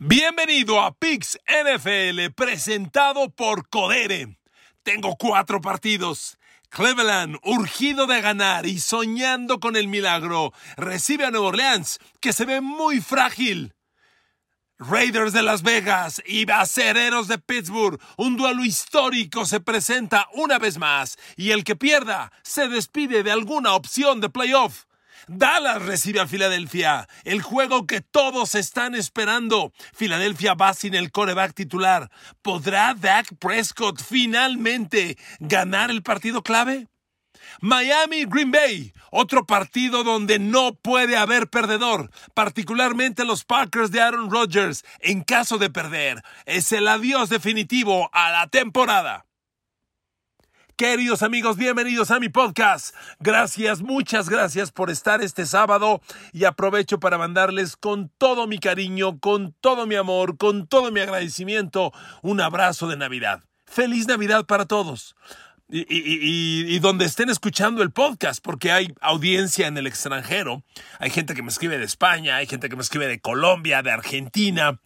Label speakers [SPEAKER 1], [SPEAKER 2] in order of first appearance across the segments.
[SPEAKER 1] Bienvenido a Pix NFL presentado por Codere. Tengo cuatro partidos. Cleveland, urgido de ganar y soñando con el milagro, recibe a Nueva Orleans, que se ve muy frágil. Raiders de Las Vegas y Acereros de Pittsburgh. Un duelo histórico se presenta una vez más y el que pierda se despide de alguna opción de playoff. Dallas recibe a Filadelfia, el juego que todos están esperando. Filadelfia va sin el coreback titular. ¿Podrá Dak Prescott finalmente ganar el partido clave? Miami Green Bay, otro partido donde no puede haber perdedor, particularmente los Packers de Aaron Rodgers. En caso de perder, es el adiós definitivo a la temporada. Queridos amigos, bienvenidos a mi podcast. Gracias, muchas gracias por estar este sábado y aprovecho para mandarles con todo mi cariño, con todo mi amor, con todo mi agradecimiento un abrazo de Navidad. Feliz Navidad para todos. Y, donde estén escuchando el podcast, porque hay audiencia en el extranjero. Hay gente que me escribe de España, hay gente que me escribe de Colombia, de Argentina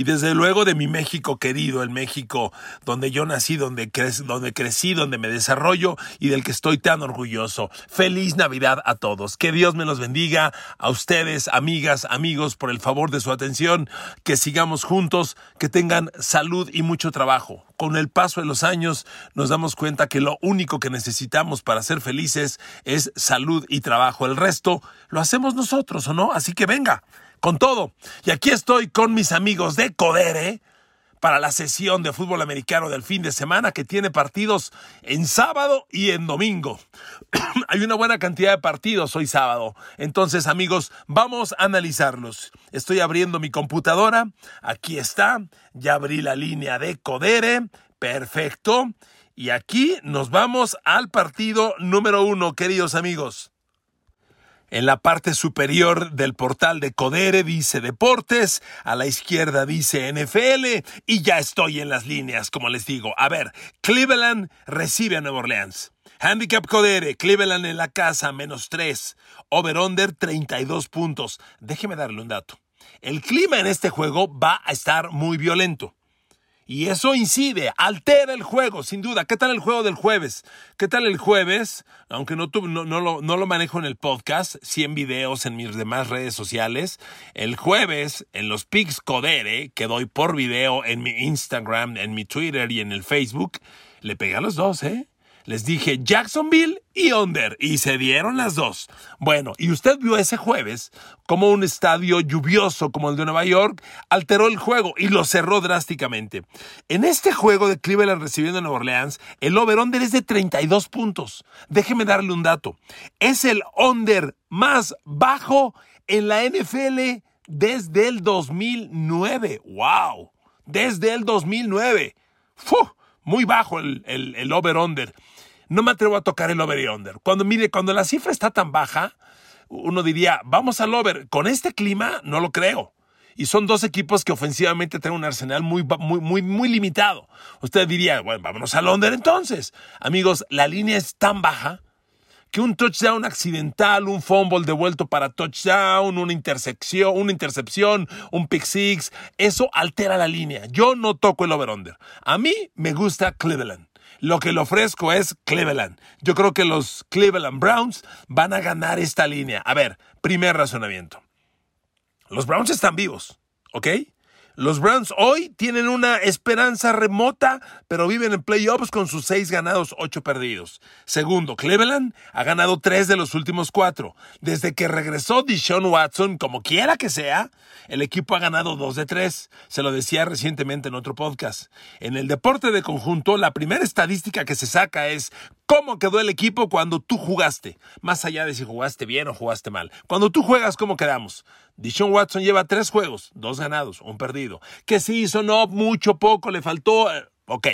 [SPEAKER 1] y desde luego de mi México querido, el México donde yo nací, donde, donde crecí, donde me desarrollo y del que estoy tan orgulloso. Feliz Navidad a todos. Que Dios me los bendiga a ustedes, amigas, amigos, por el favor de su atención, que sigamos juntos, que tengan salud y mucho trabajo. Con el paso de los años nos damos cuenta que lo único que necesitamos para ser felices es salud y trabajo. El resto lo hacemos nosotros, ¿o no? Así que venga con todo. Y aquí estoy con mis amigos de Codere para la sesión de fútbol americano del fin de semana que tiene partidos en sábado y en domingo. Hay una buena cantidad de partidos hoy sábado. Entonces, amigos, vamos a analizarlos. Estoy abriendo mi computadora. Aquí está. Ya abrí la línea de Codere. Perfecto. Y aquí nos vamos al partido número uno, queridos amigos. En la parte superior del portal de Codere dice Deportes, a la izquierda dice NFL y ya estoy en las líneas, como les digo. A ver, Cleveland recibe a Nueva Orleans. Handicap Codere, Cleveland en la casa, menos 3. Over-under, 32 puntos. Déjeme darle un dato. El clima en este juego va a estar muy violento. Y eso incide, altera el juego, sin duda. ¿Qué tal el juego del jueves? ¿Qué tal el jueves? Aunque no, no, no, lo, lo manejo en el podcast, sí en videos en mis demás redes sociales. El jueves, en los pics Codere, que doy por video en mi Instagram, en mi Twitter y en el Facebook, le pegué a los dos, ¿eh? Les dije Jacksonville y Under y se dieron las dos. Bueno, y usted vio ese jueves como un estadio lluvioso como el de Nueva York alteró el juego y lo cerró drásticamente. En este juego de Cleveland recibiendo a Nueva Orleans, el over-under es de 32 puntos. Déjeme darle un dato. Es el under más bajo en la NFL desde el 2009. ¡Wow! Desde el 2009. ¡Fu! Muy bajo el, el, over-under. No me atrevo a tocar el over y under. Cuando, mire, cuando la cifra está tan baja, uno diría, vamos al over. Con este clima, no lo creo. Y son dos equipos que ofensivamente tienen un arsenal muy, muy, muy, muy limitado. Usted diría, bueno, vámonos al under entonces. Amigos, la línea es tan baja que un touchdown accidental, un fumble devuelto para touchdown, una intersección, una intercepción, un pick six, eso altera la línea. Yo no toco el over-under. A mí me gusta Cleveland. Lo que le ofrezco es Cleveland. Yo creo que los Cleveland Browns van a ganar esta línea. A ver, primer razonamiento. Los Browns están vivos, ¿ok? Los Browns hoy tienen una esperanza remota, pero viven en playoffs con sus seis ganados, ocho perdidos. Segundo, Cleveland ha ganado tres de los últimos cuatro. Desde que regresó Deshaun Watson, como quiera que sea, el equipo ha ganado dos de tres. Se lo decía recientemente en otro podcast. En el deporte de conjunto, la primera estadística que se saca es cómo quedó el equipo cuando tú jugaste. Más allá de si jugaste bien o jugaste mal. Cuando tú juegas, ¿cómo quedamos? Dishon Watson lleva tres juegos, dos ganados, un perdido. ¿Qué se hizo? No, mucho, poco, le faltó. Eh, ok,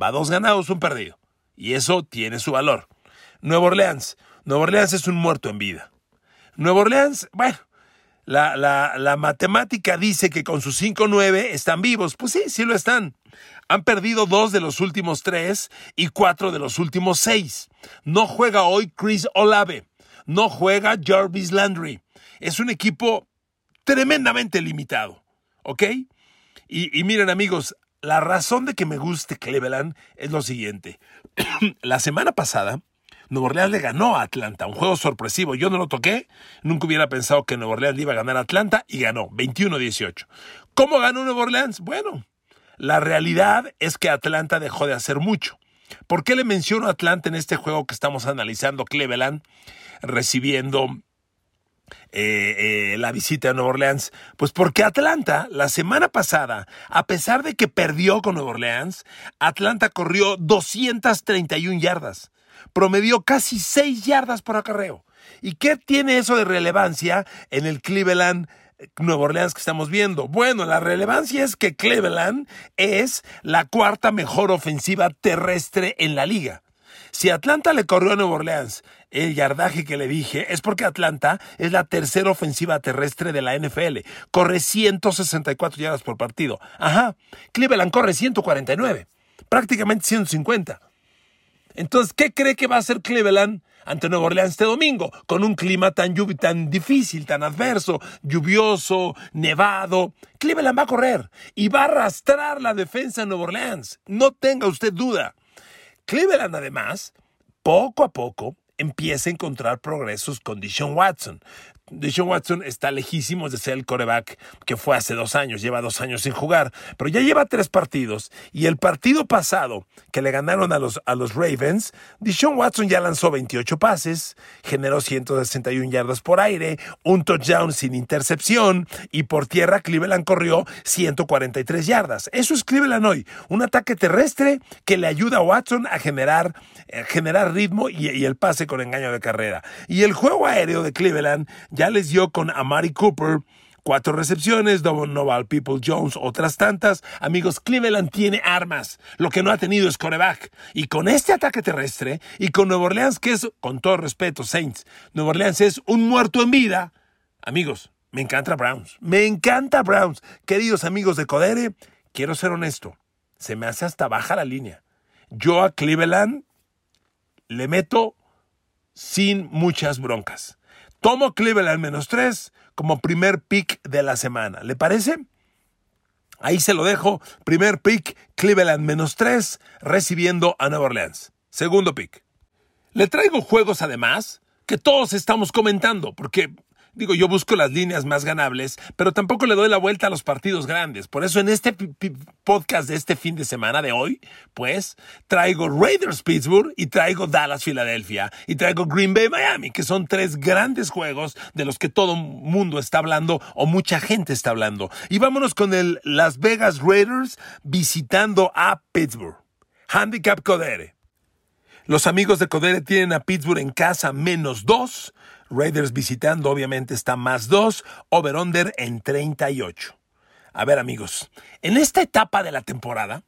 [SPEAKER 1] va dos ganados, un perdido. Y eso tiene su valor. Nueva Orleans. Nueva Orleans es un muerto en vida. Nueva Orleans, bueno, la, la, la matemática dice que con sus 5-9 están vivos. Pues sí, sí lo están. Han perdido dos de los últimos tres y cuatro de los últimos seis. No juega hoy Chris Olave. No juega Jarvis Landry es un equipo tremendamente limitado. ¿ok? Y, y miren amigos, la razón de que me guste Cleveland es lo siguiente. la semana pasada, Nuevo Orleans le ganó a Atlanta, un juego sorpresivo. Yo no lo toqué, nunca hubiera pensado que Nuevo Orleans le iba a ganar a Atlanta y ganó 21-18. ¿Cómo ganó Nuevo Orleans? Bueno, la realidad es que Atlanta dejó de hacer mucho. ¿Por qué le menciono a Atlanta en este juego que estamos analizando Cleveland recibiendo eh, eh, la visita a Nueva Orleans? Pues porque Atlanta, la semana pasada, a pesar de que perdió con Nueva Orleans, Atlanta corrió 231 yardas, promedió casi 6 yardas por acarreo. ¿Y qué tiene eso de relevancia en el Cleveland? Nueva Orleans que estamos viendo. Bueno, la relevancia es que Cleveland es la cuarta mejor ofensiva terrestre en la liga. Si Atlanta le corrió a Nueva Orleans el yardaje que le dije, es porque Atlanta es la tercera ofensiva terrestre de la NFL. Corre 164 yardas por partido. Ajá, Cleveland corre 149, prácticamente 150. Entonces, ¿qué cree que va a hacer Cleveland ante Nueva Orleans este domingo? Con un clima tan, tan difícil, tan adverso, lluvioso, nevado. Cleveland va a correr y va a arrastrar la defensa de Nueva Orleans. No tenga usted duda. Cleveland, además, poco a poco empieza a encontrar progresos con Dishon Watson. Deshaun Watson está lejísimo de ser el coreback que fue hace dos años, lleva dos años sin jugar, pero ya lleva tres partidos y el partido pasado que le ganaron a los, a los Ravens, Deshaun Watson ya lanzó 28 pases, generó 161 yardas por aire, un touchdown sin intercepción y por tierra Cleveland corrió 143 yardas. Eso es Cleveland hoy, un ataque terrestre que le ayuda a Watson a generar, eh, generar ritmo y el pase con engaño de carrera. Y el juego aéreo de Cleveland ya les dio con Amari Cooper cuatro recepciones, Noval People Jones, otras tantas. Amigos, Cleveland tiene armas. Lo que no ha tenido es coreback. Y con este ataque terrestre y con Nueva Orleans, que es, con todo respeto, Saints, Nueva Orleans es un muerto en vida. Amigos, me encanta Browns. Me encanta Browns. Queridos amigos de Codere, quiero ser honesto. Se me hace hasta baja la línea. Yo a Cleveland le meto sin muchas broncas. Tomo Cleveland menos 3 como primer pick de la semana. ¿Le parece? Ahí se lo dejo. Primer pick, Cleveland menos 3, recibiendo a Nueva Orleans. Segundo pick. Le traigo juegos además que todos estamos comentando, porque Digo, yo busco las líneas más ganables, pero tampoco le doy la vuelta a los partidos grandes. Por eso en este podcast de este fin de semana de hoy, pues traigo Raiders Pittsburgh y traigo Dallas Filadelfia y traigo Green Bay Miami, que son tres grandes juegos de los que todo mundo está hablando o mucha gente está hablando. Y vámonos con el Las Vegas Raiders visitando a Pittsburgh. Handicap Codere. Los amigos de Codere tienen a Pittsburgh en casa menos dos Raiders visitando obviamente está más 2, over-under en 38. A ver amigos, en esta etapa de la temporada,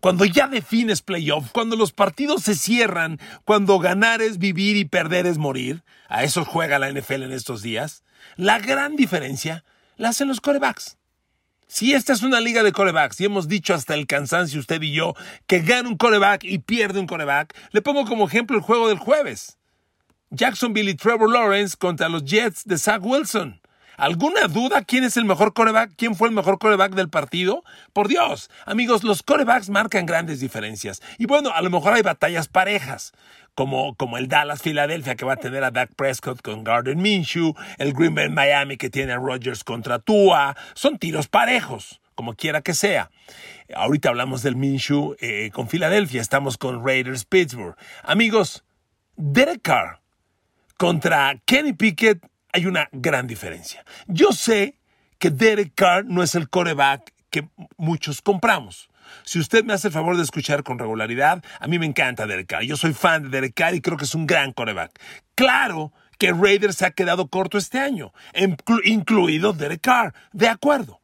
[SPEAKER 1] cuando ya defines playoff, cuando los partidos se cierran, cuando ganar es vivir y perder es morir, a eso juega la NFL en estos días, la gran diferencia la hacen los corebacks. Si esta es una liga de corebacks y hemos dicho hasta el cansancio usted y yo que gana un coreback y pierde un coreback, le pongo como ejemplo el juego del jueves. Jacksonville y Trevor Lawrence contra los Jets de Zach Wilson. ¿Alguna duda quién es el mejor coreback? ¿Quién fue el mejor coreback del partido? Por Dios, amigos, los corebacks marcan grandes diferencias. Y bueno, a lo mejor hay batallas parejas, como, como el Dallas Filadelfia que va a tener a Dak Prescott con Garden Minshew, el Green Bay Miami que tiene a Rodgers contra Tua. Son tiros parejos, como quiera que sea. Ahorita hablamos del Minshew eh, con Filadelfia, estamos con Raiders Pittsburgh. Amigos, Derek Carr contra Kenny Pickett hay una gran diferencia. Yo sé que Derek Carr no es el coreback que muchos compramos. Si usted me hace el favor de escuchar con regularidad, a mí me encanta Derek Carr. Yo soy fan de Derek Carr y creo que es un gran coreback. Claro que Raiders se ha quedado corto este año, incluido Derek Carr, de acuerdo.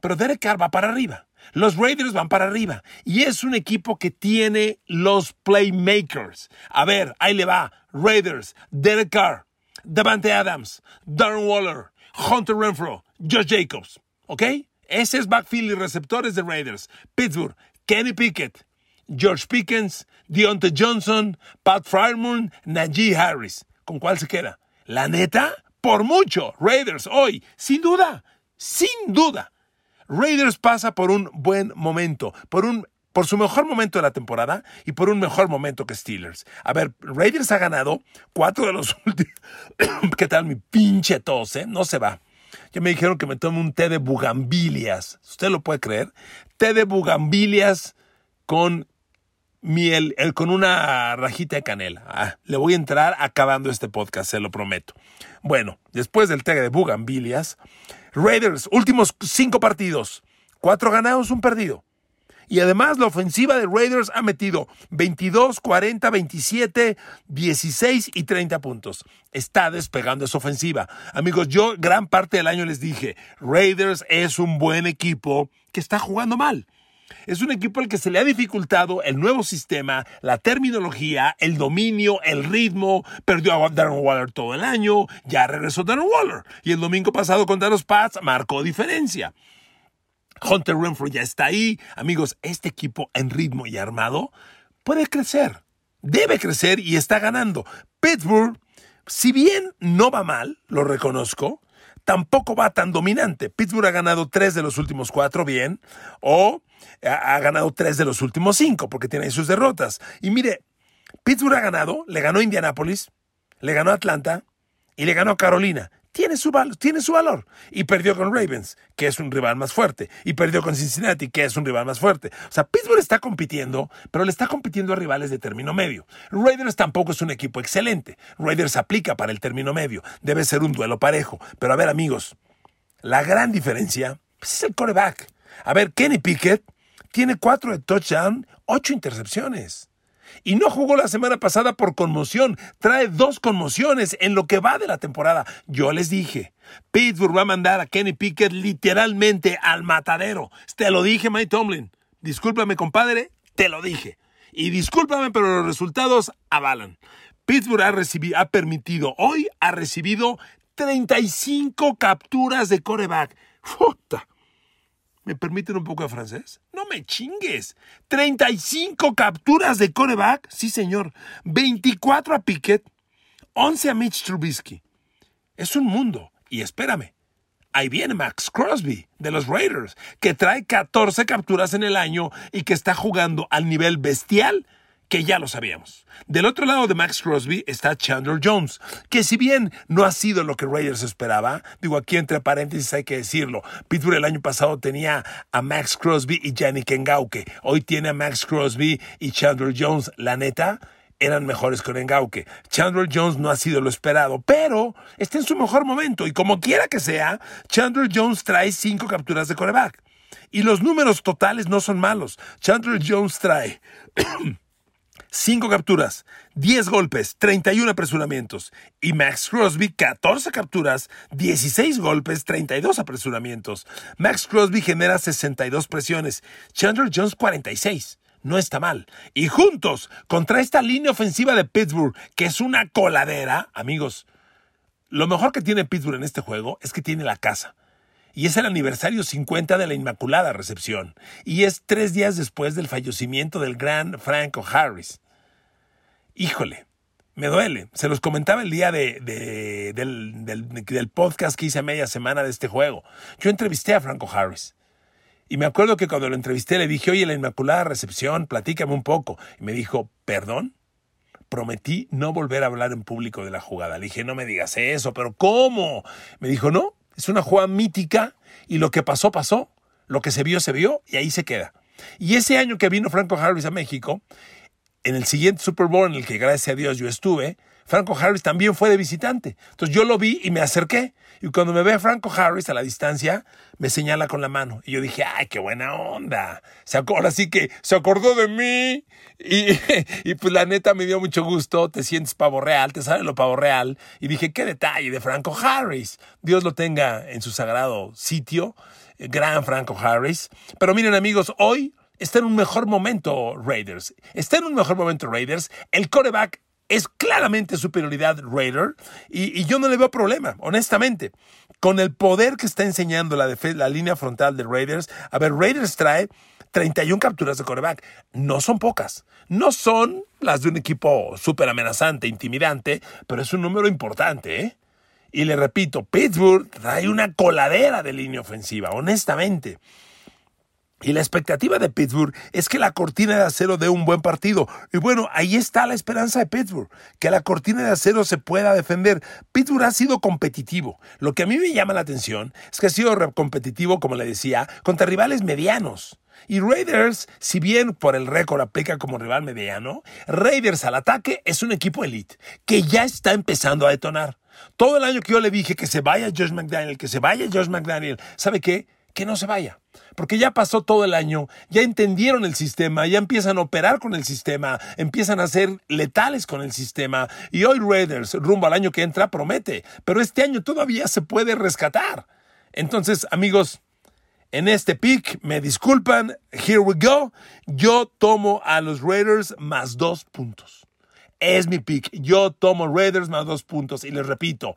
[SPEAKER 1] Pero Derek Carr va para arriba. Los Raiders van para arriba y es un equipo que tiene los playmakers. A ver, ahí le va. Raiders, Derek Carr, Davante Adams, Darren Waller, Hunter Renfro, Josh Jacobs. ¿Ok? Ese es backfield y receptores de Raiders. Pittsburgh, Kenny Pickett, George Pickens, Deontay Johnson, Pat Fryerman, Najee Harris. ¿Con cuál se queda? La neta, por mucho. Raiders hoy, sin duda, sin duda. Raiders pasa por un buen momento, por un por su mejor momento de la temporada y por un mejor momento que Steelers. A ver, Raiders ha ganado cuatro de los últimos. ¿Qué tal mi pinche tos, eh? No se va. Ya me dijeron que me tome un té de bugambilias. ¿Usted lo puede creer? Té de bugambilias con miel, el, con una rajita de canela. Ah, le voy a entrar acabando este podcast, se lo prometo. Bueno, después del té de bugambilias, Raiders, últimos cinco partidos. Cuatro ganados, un perdido. Y además la ofensiva de Raiders ha metido 22, 40, 27, 16 y 30 puntos. Está despegando esa ofensiva. Amigos, yo gran parte del año les dije, Raiders es un buen equipo que está jugando mal. Es un equipo al que se le ha dificultado el nuevo sistema, la terminología, el dominio, el ritmo. Perdió a Darren Waller todo el año, ya regresó Darren Waller. Y el domingo pasado contra los Pats marcó diferencia. Hunter Renfrew ya está ahí. Amigos, este equipo en ritmo y armado puede crecer. Debe crecer y está ganando. Pittsburgh, si bien no va mal, lo reconozco, tampoco va tan dominante. Pittsburgh ha ganado tres de los últimos cuatro bien, o ha ganado tres de los últimos cinco, porque tiene ahí sus derrotas. Y mire, Pittsburgh ha ganado, le ganó a Indianapolis, le ganó Atlanta y le ganó Carolina tiene su, valor. Y perdió con Ravens, que es un rival más fuerte. Y perdió con Cincinnati, que es un rival más fuerte. O sea, Pittsburgh está compitiendo, pero le está compitiendo a rivales de término medio. Raiders tampoco es un equipo excelente. Raiders aplica para el término medio. Debe ser un duelo parejo. Pero a ver, amigos, la gran diferencia pues, es el coreback. A ver, Kenny Pickett tiene cuatro de touchdown, ocho intercepciones y no jugó la semana pasada por conmoción. Trae dos conmociones en lo que va de la temporada. Yo les dije, Pittsburgh va a mandar a Kenny Pickett literalmente al matadero. Te lo dije, Mike Tomlin. Discúlpame, compadre, te lo dije. Y discúlpame, pero los resultados avalan. Pittsburgh ha, recibido, ha permitido, hoy ha recibido 35 capturas de coreback. Puta. ¿Me permiten un poco de francés? No me chingues. 35 capturas de coreback. Sí, señor. 24 a Pickett. 11 a Mitch Trubisky. Es un mundo. Y espérame. Ahí viene Max Crosby de los Raiders, que trae 14 capturas en el año y que está jugando al nivel bestial que ya lo sabíamos. Del otro lado de Max Crosby está Chandler Jones, que si bien no ha sido lo que Raiders esperaba, digo aquí entre paréntesis hay que decirlo, Pittsburgh el año pasado tenía a Max Crosby y Yannick Ngauke, hoy tiene a Max Crosby y Chandler Jones, la neta, eran mejores con Engauke. Chandler Jones no ha sido lo esperado, pero está en su mejor momento y como quiera que sea, Chandler Jones trae cinco capturas de coreback. Y los números totales no son malos. Chandler Jones trae 5 capturas, 10 golpes, 31 apresuramientos. Y Max Crosby, 14 capturas, 16 golpes, 32 apresuramientos. Max Crosby genera 62 presiones. Chandler Jones, 46 no está mal. Y juntos, contra esta línea ofensiva de Pittsburgh, que es una coladera, amigos, lo mejor que tiene Pittsburgh en este juego es que tiene la casa y es el aniversario 50 de la Inmaculada Recepción, y es tres días después del fallecimiento del gran Franco Harris. Híjole, me duele. Se los comentaba el día de, del, del, podcast que hice a media semana de este juego. Yo entrevisté a Franco Harris. Y me acuerdo que cuando lo entrevisté le dije, oye, la Inmaculada Recepción, platícame un poco. Y me dijo, ¿perdón? Prometí no volver a hablar en público de la jugada. Le dije, no me digas eso, pero ¿cómo? Me dijo, no, es una jugada mítica y lo que pasó, pasó. Lo que se vio, se vio y ahí se queda. Y ese año que vino Franco Harris a México, en el siguiente Super Bowl en el que gracias a Dios yo estuve, Franco Harris también fue de visitante. Entonces yo lo vi y me acerqué. Y cuando me ve Franco Harris a la distancia, me señala con la mano. Y yo dije, ay, qué buena onda. Se ahora sí que se acordó de mí. Y, y, pues la neta me dio mucho gusto. Te sientes pavo real, te sale lo pavo real. Y dije, qué detalle de Franco Harris. Dios lo tenga en su sagrado sitio. Gran Franco Harris. Pero miren amigos, hoy está en un mejor momento Raiders. Está en un mejor momento Raiders. El coreback es claramente superioridad Raider y, yo no le veo problema, honestamente. Con el poder que está enseñando la, la línea frontal de Raiders, a ver, Raiders trae 31 capturas de coreback. No son pocas. No son las de un equipo súper amenazante, intimidante, pero es un número importante, ¿eh? Y le repito, Pittsburgh trae una coladera de línea ofensiva, honestamente. Y la expectativa de Pittsburgh es que la cortina de acero dé un buen partido. Y bueno, ahí está la esperanza de Pittsburgh, que la cortina de acero se pueda defender. Pittsburgh ha sido competitivo. Lo que a mí me llama la atención es que ha sido competitivo, como le decía, contra rivales medianos. Y Raiders, si bien por el récord aplica como rival mediano, Raiders al ataque es un equipo elite que ya está empezando a detonar. Todo el año que yo le dije que se vaya Josh McDaniel, que se vaya Josh McDaniel, ¿sabe qué? Que no se vaya porque ya pasó todo el año, ya entendieron el sistema, ya empiezan a operar con el sistema, empiezan a ser letales con el sistema. Y hoy Raiders, rumbo al año que entra, promete, pero este año todavía se puede rescatar. Entonces, amigos, en este pick, me disculpan, here we go. Yo tomo a los Raiders más dos puntos. Es mi pick. Yo tomo Raiders más dos puntos. Y les repito,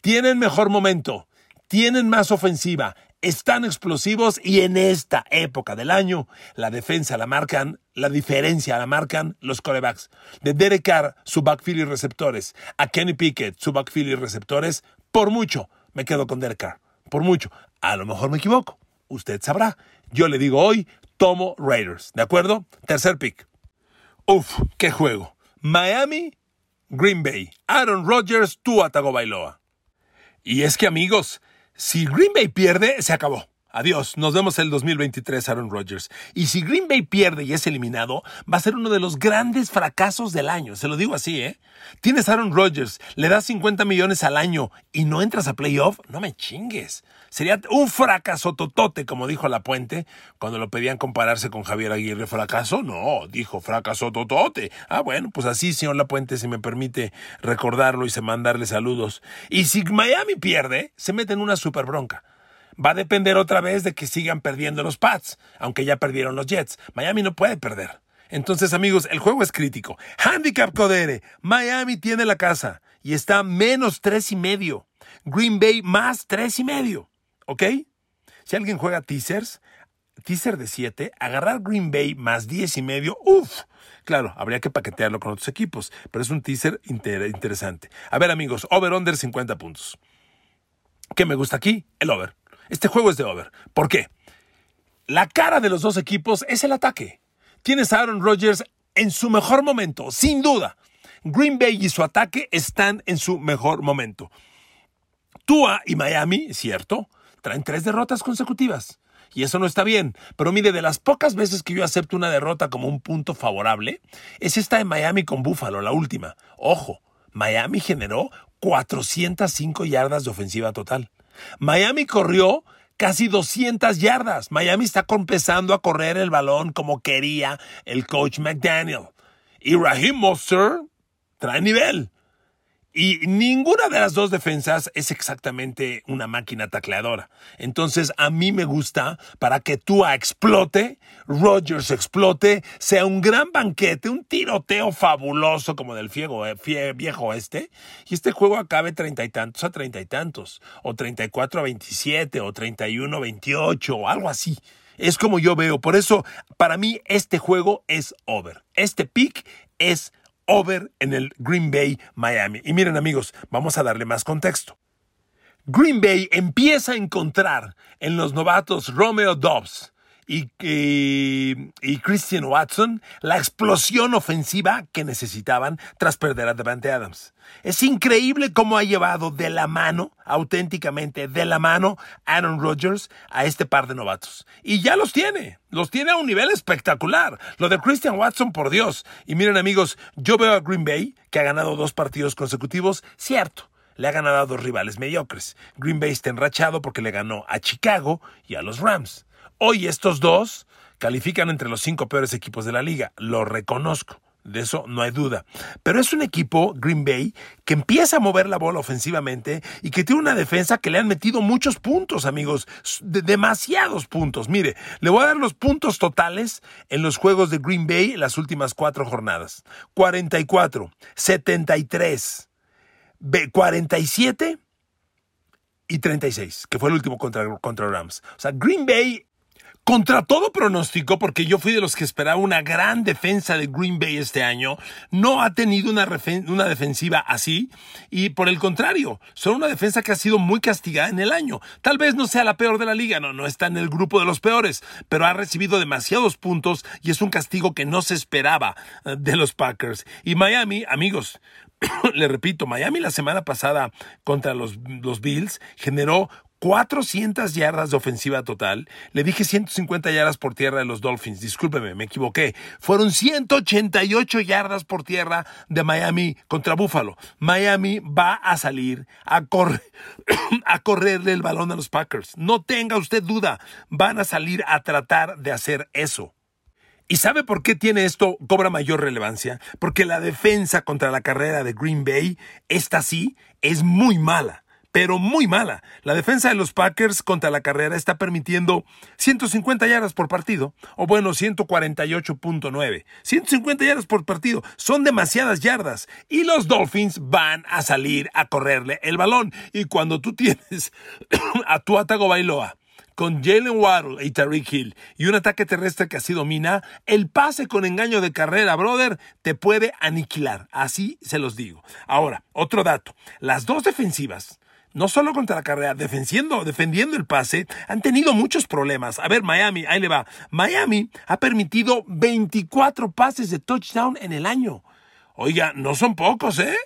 [SPEAKER 1] tienen mejor momento, tienen más ofensiva, están explosivos y en esta época del año la defensa la marcan, la diferencia la marcan los corebacks. De Derek Carr, su backfield y receptores, a Kenny Pickett, su backfield y receptores, por mucho me quedo con Derek Carr. Por mucho. A lo mejor me equivoco. Usted sabrá. Yo le digo hoy, tomo Raiders. ¿De acuerdo? Tercer pick. Uf, qué juego. Miami, Green Bay. Aaron Rodgers, Tua Bailoa. Y es que amigos, si Green Bay pierde, se acabó. Adiós, nos vemos el 2023 Aaron Rodgers. Y si Green Bay pierde y es eliminado, va a ser uno de los grandes fracasos del año. Se lo digo así, ¿eh? Tienes Aaron Rodgers, le das 50 millones al año y no entras a playoff, no me chingues. Sería un fracaso totote, como dijo La Puente, cuando lo pedían compararse con Javier Aguirre. ¿Fracaso? No, dijo fracaso totote. Ah, bueno, pues así, señor La Puente, si me permite recordarlo y se mandarle saludos. Y si Miami pierde, se mete en una super bronca. Va a depender otra vez de que sigan perdiendo los Pats, aunque ya perdieron los Jets. Miami no puede perder. Entonces, amigos, el juego es crítico. Handicap Codere. Miami tiene la casa y está menos tres y medio. Green Bay más tres y medio. ¿Ok? Si alguien juega teasers, teaser de 7, agarrar Green Bay más diez y medio, uff. Claro, habría que paquetearlo con otros equipos, pero es un teaser interesante. A ver, amigos, over-under 50 puntos. ¿Qué me gusta aquí? El over. Este juego es de over. ¿Por qué? La cara de los dos equipos es el ataque. Tienes a Aaron Rodgers en su mejor momento, sin duda. Green Bay y su ataque están en su mejor momento. Tua y Miami, cierto, traen tres derrotas consecutivas. Y eso no está bien. Pero mire, de las pocas veces que yo acepto una derrota como un punto favorable, es esta de Miami con Buffalo, la última. Ojo, Miami generó 405 yardas de ofensiva total. Miami corrió casi 200 yardas. Miami está empezando a correr el balón como quería el coach McDaniel. Y Raheem Mostert trae nivel. Y ninguna de las dos defensas es exactamente una máquina tacleadora. Entonces a mí me gusta para que Tua explote, Rogers explote, sea un gran banquete, un tiroteo fabuloso como del fiego, eh, viejo este, y este juego acabe treinta y tantos a treinta y tantos, o treinta y cuatro a veintisiete, o treinta y uno a veintiocho, o algo así. Es como yo veo. Por eso, para mí, este juego es over. Este pick es over en el Green Bay Miami. Y miren amigos, vamos a darle más contexto. Green Bay empieza a encontrar en los novatos Romeo Dobbs y, y, Christian Watson la explosión ofensiva que necesitaban tras perder a Devante Adams. Es increíble cómo ha llevado de la mano, auténticamente de la mano, Aaron Rodgers a este par de novatos. Y ya los tiene, los tiene a un nivel espectacular. Lo de Christian Watson, por Dios. Y miren amigos, yo veo a Green Bay, que ha ganado dos partidos consecutivos, cierto le ha ganado a dos rivales mediocres. Green Bay está enrachado porque le ganó a Chicago y a los Rams. Hoy estos dos califican entre los cinco peores equipos de la liga, lo reconozco. De eso no hay duda. Pero es un equipo, Green Bay, que empieza a mover la bola ofensivamente y que tiene una defensa que le han metido muchos puntos, amigos. demasiados puntos. Mire, le voy a dar los puntos totales en los juegos de Green Bay en las últimas cuatro jornadas. 44, 73, 47 y 36, que fue el último contra, contra Rams. O sea, Green Bay Contra todo pronóstico, porque yo fui de los que esperaba una gran defensa de Green Bay este año, no ha tenido una, defensiva así y por el contrario, son una defensa que ha sido muy castigada en el año. Tal vez no sea la peor de la liga, no, no está en el grupo de los peores, pero ha recibido demasiados puntos y es un castigo que no se esperaba eh, de los Packers. Y Miami, amigos, le repito, Miami la semana pasada contra los Bills generó 400 yardas de ofensiva total. Le dije 150 yardas por tierra de los Dolphins. Discúlpeme, me equivoqué. Fueron 188 yardas por tierra de Miami contra Buffalo. Miami va a salir a, a correrle el balón a los Packers. No tenga usted duda. Van a salir a tratar de hacer eso. ¿Y sabe por qué tiene esto, cobra mayor relevancia? Porque la defensa contra la carrera de Green Bay, esta sí, es muy mala pero muy mala. La defensa de los Packers contra la carrera está permitiendo 150 yardas por partido, o bueno, 148.9. 150 yardas por partido, son demasiadas yardas. Y los Dolphins van a salir a correrle el balón. Y cuando tú tienes a tu Atago Bailoa, con Jalen Waddle y Tariq Hill y un ataque terrestre que así domina, el pase con engaño de carrera, brother, te puede aniquilar. Así se los digo. Ahora, otro dato. Las dos defensivas no solo contra la carrera, defendiendo, defendiendo el pase, han tenido muchos problemas. A ver, Miami, ahí le va. Miami ha permitido 24 pases de touchdown en el año. Oiga, no son pocos, ¿eh?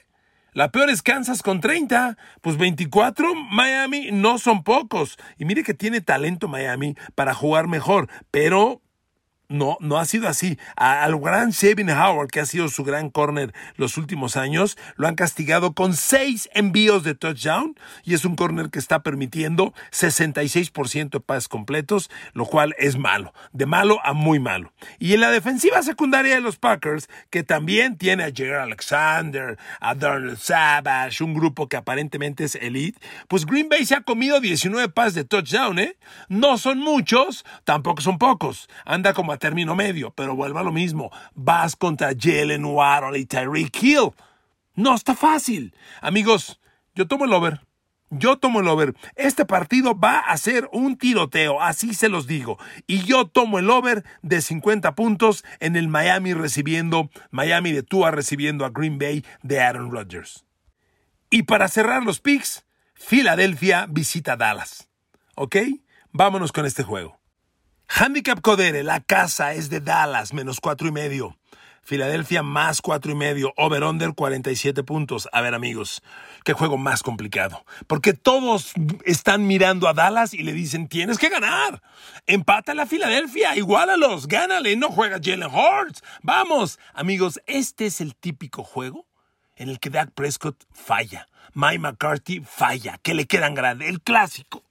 [SPEAKER 1] La peor es Kansas con 30. Pues 24, Miami no son pocos. Y mire que tiene talento Miami para jugar mejor, pero no, no ha sido así. al gran Sabin Howard, que ha sido su gran corner los últimos años, lo han castigado con seis envíos de touchdown y es un corner que está permitiendo 66% de pases completos, lo cual es malo, de malo a muy malo. Y en la defensiva secundaria de los Packers, que también tiene a Jerry Alexander, a Darnell Savage, un grupo que aparentemente es elite, pues Green Bay se ha comido 19 pases de touchdown, ¿eh? No son muchos, tampoco son pocos. Anda como a término medio, pero vuelva lo mismo. Vas contra Jalen Waddle y Tyreek Hill. No está fácil. Amigos, yo tomo el over. Yo tomo el over. Este partido va a ser un tiroteo, así se los digo. Y yo tomo el over de 50 puntos en el Miami recibiendo, Miami de Tua recibiendo a Green Bay de Aaron Rodgers. Y para cerrar los picks, Filadelfia visita Dallas. ¿Ok? Vámonos con este juego. Handicap Codere, la casa es de Dallas, menos cuatro y medio. Filadelfia más cuatro y medio, over-under 47 puntos. A ver amigos, qué juego más complicado. Porque todos están mirando a Dallas y le dicen, tienes que ganar. Empata la Filadelfia, igualalos, gánale, no juega Jalen Hurts. Vamos, amigos, este es el típico juego en el que Dak Prescott falla. Mike McCarthy falla, que le quedan grande, el clásico.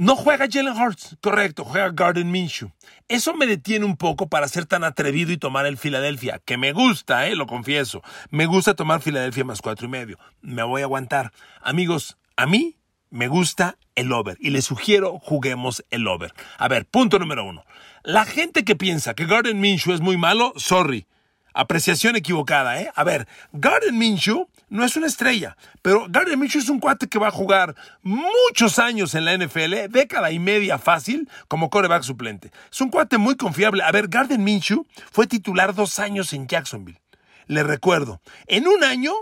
[SPEAKER 1] No juega Jalen Hurts, correcto, juega Garden Minshew. Eso me detiene un poco para ser tan atrevido y tomar el Filadelfia, que me gusta, eh, lo confieso. Me gusta tomar Filadelfia más cuatro y medio. Me voy a aguantar. Amigos, a mí me gusta el over y les sugiero juguemos el over. A ver, punto número uno. La gente que piensa que Garden Minshew es muy malo, sorry. Apreciación equivocada, ¿eh? A ver, Garden Minshew no es una estrella, pero Garden Minshew es un cuate que va a jugar muchos años en la NFL, década y media fácil, como coreback suplente. Es un cuate muy confiable. A ver, Garden Minshew fue titular dos años en Jacksonville. Le recuerdo, en un año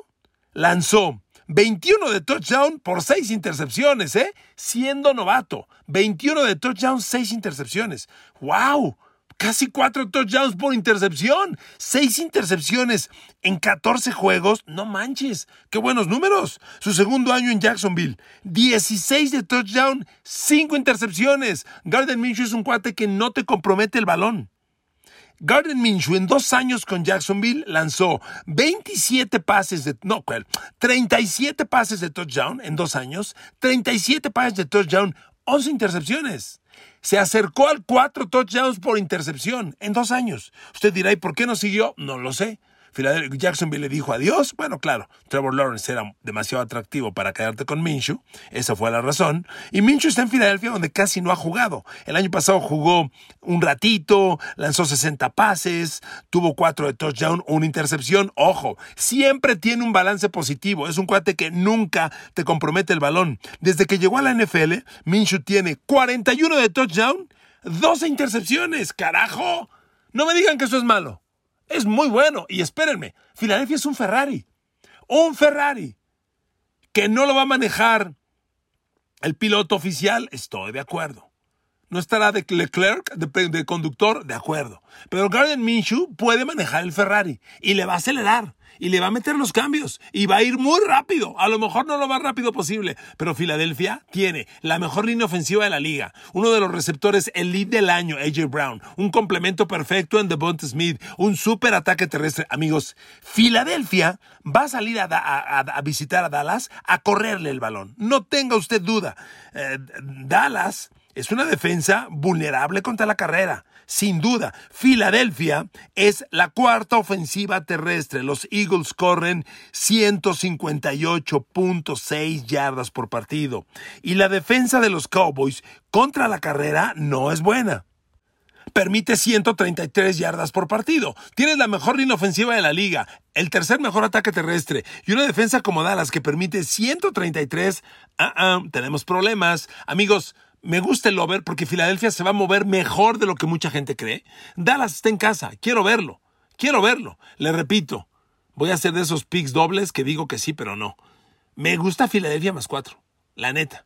[SPEAKER 1] lanzó 21 de touchdown por 6 intercepciones, ¿eh? Siendo novato. 21 de touchdown, 6 intercepciones. ¡Wow! Casi cuatro touchdowns por intercepción. Seis intercepciones en 14 juegos. No manches. Qué buenos números. Su segundo año en Jacksonville. 16 de touchdown, cinco intercepciones. Garden Minshew es un cuate que no te compromete el balón. Garden Minshew en dos años con Jacksonville lanzó 27 pases de, no, 37 pases de touchdown en dos años, 37 pases de touchdown, 11 intercepciones. Se acercó al cuatro touchdowns por intercepción en dos años. Usted dirá, ¿y por qué no siguió? No lo sé. Jacksonville le dijo adiós. Bueno, claro, Trevor Lawrence era demasiado atractivo para quedarte con Minshew. Esa fue la razón. Y Minshew está en Filadelfia donde casi no ha jugado. El año pasado jugó un ratito, lanzó 60 pases, tuvo 4 de touchdown, una intercepción. Ojo, siempre tiene un balance positivo. Es un cuate que nunca te compromete el balón. Desde que llegó a la NFL, Minshew tiene 41 de touchdown, 12 intercepciones. ¡Carajo! No me digan que eso es malo. Es muy bueno. Y espérenme, Filadelfia es un Ferrari. Un Ferrari. Que no lo va a manejar el piloto oficial, estoy de acuerdo. No estará de Leclerc, de, conductor, de acuerdo. Pero Garden Minshew puede manejar el Ferrari y le va a acelerar y le va a meter los cambios y va a ir muy rápido. A lo mejor no lo más rápido posible, pero Filadelfia tiene la mejor línea ofensiva de la liga, uno de los receptores elite del año, AJ Brown, un complemento perfecto en Devonta Smith, un super ataque terrestre. Amigos, Filadelfia va a salir a, visitar a Dallas a correrle el balón. No tenga usted duda. Eh, Dallas es una defensa vulnerable contra la carrera. Sin duda, Filadelfia es la cuarta ofensiva terrestre. Los Eagles corren 158.6 yardas por partido. Y la defensa de los Cowboys contra la carrera no es buena permite 133 yardas por partido. Tienes la mejor línea ofensiva de la liga, el tercer mejor ataque terrestre y una defensa como Dallas que permite 133. Ah, ah, tenemos problemas. Amigos, me gusta el over porque Filadelfia se va a mover mejor de lo que mucha gente cree. Dallas está en casa. Quiero verlo. Quiero verlo. Le repito, voy a hacer de esos picks dobles que digo que sí, pero no. Me gusta Filadelfia más cuatro. La neta.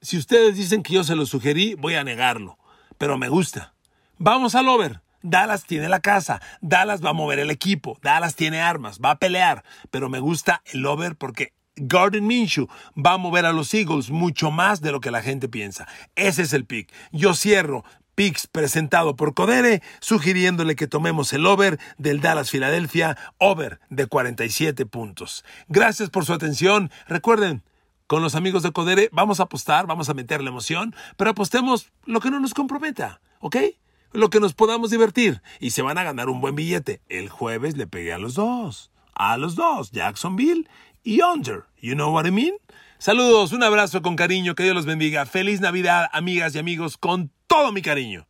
[SPEAKER 1] Si ustedes dicen que yo se lo sugerí, voy a negarlo. Pero me gusta. Vamos al over. Dallas tiene la casa, Dallas va a mover el equipo, Dallas tiene armas, va a pelear, pero me gusta el over porque Garden Minshew va a mover a los Eagles mucho más de lo que la gente piensa. Ese es el pick. Yo cierro picks presentado por Codere, sugiriéndole que tomemos el over del Dallas Filadelfia, over de 47 puntos. Gracias por su atención. Recuerden, con los amigos de Codere vamos a apostar, vamos a meter la emoción, pero apostemos lo que no nos comprometa, ¿ok? Lo que nos podamos divertir y se van a ganar un buen billete. El jueves le pegué a los dos, a los dos, Jacksonville y under. You know what I mean? Saludos, un abrazo con cariño, que Dios los bendiga. Feliz Navidad, amigas y amigos, con todo mi cariño.